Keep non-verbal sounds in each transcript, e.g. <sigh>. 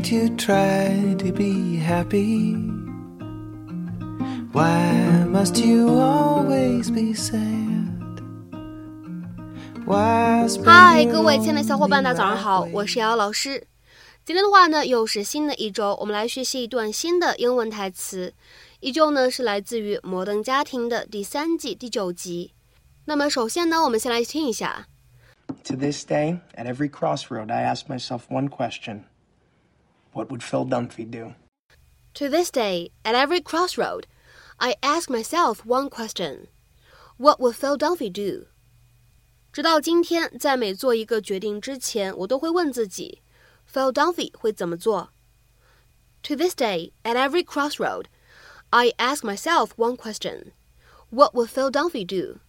can't you try to be happy? Why must you always be sad? Why 嗨，各位亲爱的小伙伴，大家早上好，我是瑶瑶老师。今天的话呢，又是新的一周，我们来学习一段新的英文台词，依旧呢是来自于《摩登家庭》的第三季第九集。那么首先呢，我们先来听一下。To this day, at every crossroad, I ask myself one question What would Phil Dunphy do? To this day, at every crossroad, I ask myself one question What would Phil Dunphy do? 直到今天，在每做一个决定之前，我都会问自己，Phil Dunphy 会怎么做？To this day, at every crossroad, I ask myself one question What would Phil Dunphy do?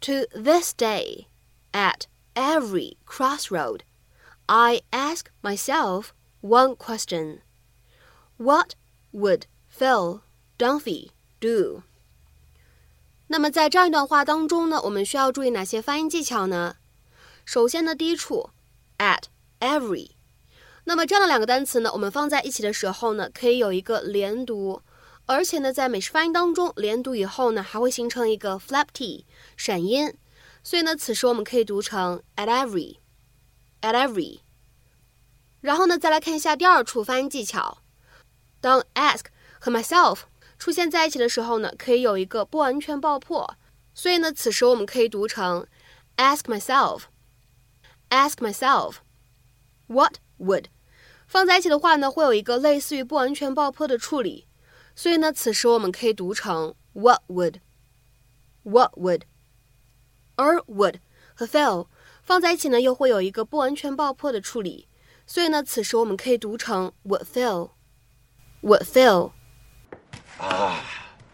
To this day, at every crossroad, I ask myself one question What would Phil Dunphy do? 那么在这样一段话当中呢，我们需要注意哪些发音技巧呢？首先呢，第一处 at every，那么这样的两个单词呢，我们放在一起的时候呢，可以有一个连读，而且呢，在美式发音当中，连读以后呢，还会形成一个 flap t 闪音。所以呢，此时我们可以读成 at every，at every。然后呢，再来看一下第二处发音技巧。当 ask 和 myself 出现在一起的时候呢，可以有一个不完全爆破，所以呢，此时我们可以读成 ask myself，ask myself，what would 放在一起的话呢，会有一个类似于不完全爆破的处理，所以呢，此时我们可以读成 what would，what would，而 would 和 Phil 放在一起呢，又会有一个不完全爆破的处理。所以呢，此时我们可以读成 what Phil, would Phil. Ah,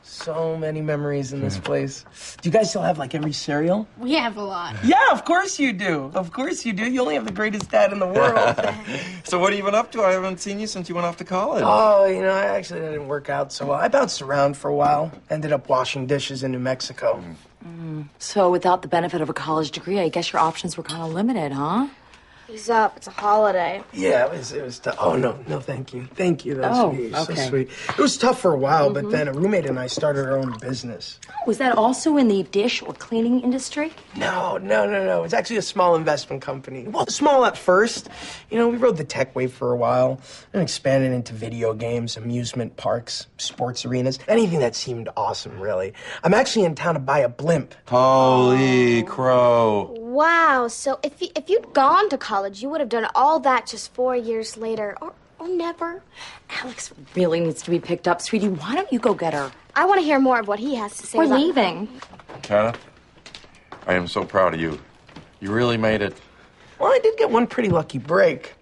so many memories in this place. Do you guys still have like every cereal? We have a lot. Yeah, of course you do. Of course you do. You only have the greatest dad in the world. <laughs> so what have you been up to? I haven't seen you since you went off to college. Oh, you know, I actually didn't work out so well. I bounced around for a while. Ended up washing dishes in New Mexico. Mm. So without the benefit of a college degree, I guess your options were kind of limited, huh? Ease up. It's a holiday. Yeah, it was. It was tough. Oh no, no, thank you, thank you. That's Oh, sweet. So sweet. It was tough for a while, but mm-hmm. then a roommate and I started our own business. Was that also in the dish or cleaning industry? No, no, no, no. It's actually a small investment company. Well, small at first. You know, we rode the tech wave for a while and expanded into video games, amusement parks, sports arenas, anything that seemed awesome, really. I'm actually in town to buy a blimp. Holy crow. Wow. So if you, if you'd gone to college, you would have done all that just four years later, or or never. Alex really needs to be picked up. Sweetie, why don't you go get her? I want to hear more of what he has to say. We're about- leaving. Kenneth, I am so proud of you. You really made it. Well, I did get one pretty lucky break.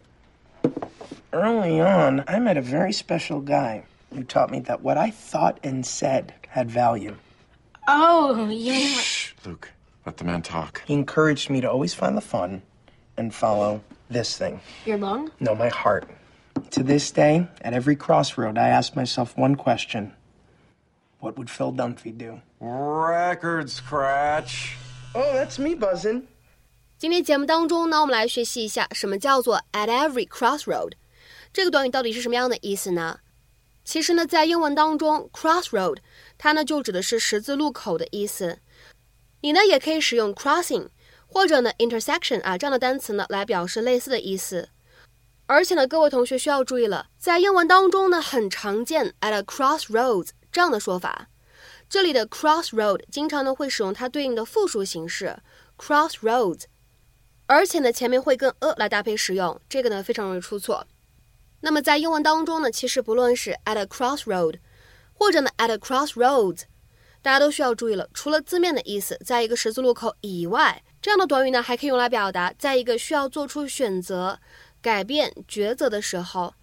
Early on, I met a very special guy who taught me that what I thought and said had value. Oh, yeah. Shh, Luke. Let the man talk. He encouraged me to always find the fun and follow this thing. Your lung? No, my heart. To this day, at every crossroad, I ask myself one question What would Phil Dunphy do? Record scratch. Oh, that's me buzzing. 今天节目当中呢，我们来学习一下什么叫做 at every crossroad。这个短语到底是什么样的意思呢？其实呢，在英文当中，crossroad 它呢就指的是十字路口的意思。 你呢也可以使用 crossing 或者呢 intersection 啊这样的单词呢来表示类似的意思。而且呢，各位同学需要注意了，在英文当中呢很常见 at a crossroads 这样的说法。这里的 crossroad 经常呢会使用它对应的复数形式 crossroads。而且呢，前面会跟 a 来搭配使用，这个呢非常容易出错。那么在英文当中呢，其实不论是 at a crossroad，或者呢 at a crossroads，大家都需要注意了。除了字面的意思，在一个十字路口以外，这样的短语呢还可以用来表达，在一个需要做出选择、改变抉择的时候，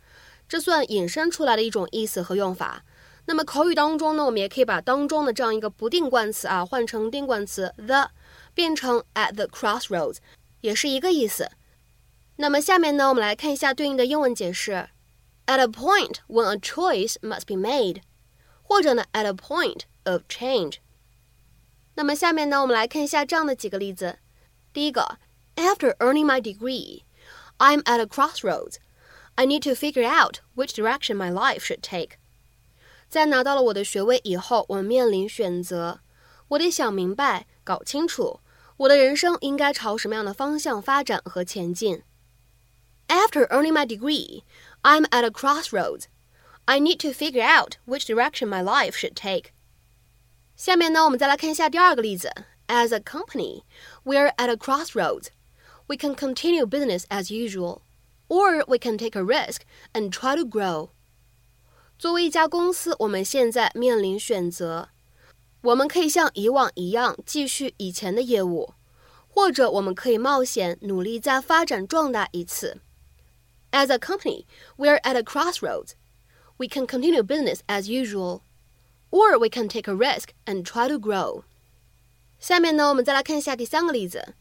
这算引申出来的一种意思和用法。那么口语当中呢，我们也可以把当中的这样一个不定冠词啊换成定冠词 the，变成 at the crossroads。也是一个意思。那么下面呢，我们来看一下对应的英文解释：at a point when a choice must be made，或者呢，at a point of change。那么下面呢，我们来看一下这样的几个例子。第一个，After earning my degree, I'm at a crossroads. I need to figure out which direction my life should take。在拿到了我的学位以后，我面临选择，我得想明白、搞清楚我的人生应该朝什么样的方向发展和前进。After earning my degree, I'm at a crossroads. I need to figure out which direction my life should take. 下面呢，我们再来看一下第二个例子。As a company, we're at a crossroads. We can continue business as usual, or we can take a risk and try to grow. 作为一家公司，我们现在面临选择：我们可以像以往一样继续以前的业务，或者我们可以冒险努力再发展壮大一次。As a company, we're at a crossroads. We can continue business as usual, or we can take a risk and try to grow. 下面呢，我们再来看一下第三个例子。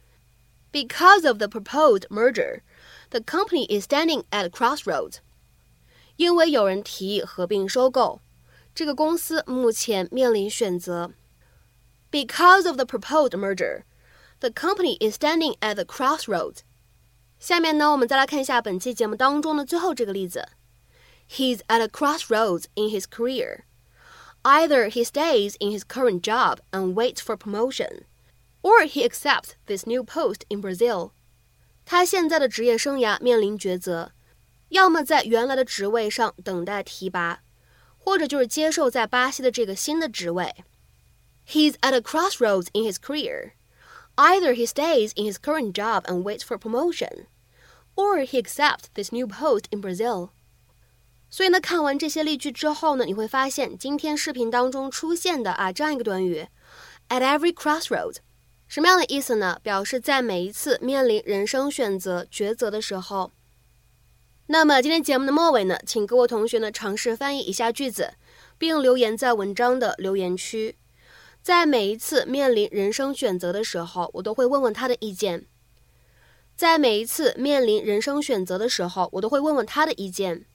Because of the proposed merger, the company is standing at a crossroads. 因为有人提议合并收购，这个公司目前面临选择。Because of the proposed merger, the company is standing at the crossroads. 下面呢，我们再来看一下本期节目当中的最后这个例子。He's at a crossroads in his career. Either he stays in his current job and waits for promotion, or he accepts this new post in Brazil. 他现在的职业生涯面临抉择，要么在原来的职位上等待提拔，或者就是接受在巴西的这个新的职位。He's at a crossroads in his career. Either he stays in his current job and waits for promotion, or he accepts this new post in Brazil. 所以呢，看完这些例句之后呢，你会发现今天视频当中出现的啊这样一个短语，at every crossroad，什么样的意思呢？表示在每一次面临人生选择抉择的时候。那么今天节目的末尾呢，请各位同学呢尝试翻译一下句子，并留言在文章的留言区。在每一次面临人生选择的时候，我都会问问他的意见。在每一次面临人生选择的时候，我都会问问他的意见。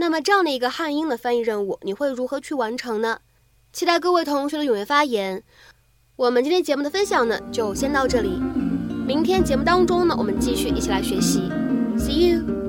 那么这样的一个汉英的翻译任务，你会如何去完成呢？期待各位同学的踊跃发言。我们今天节目的分享呢，就先到这里。明天节目当中呢，我们继续一起来学习。See you。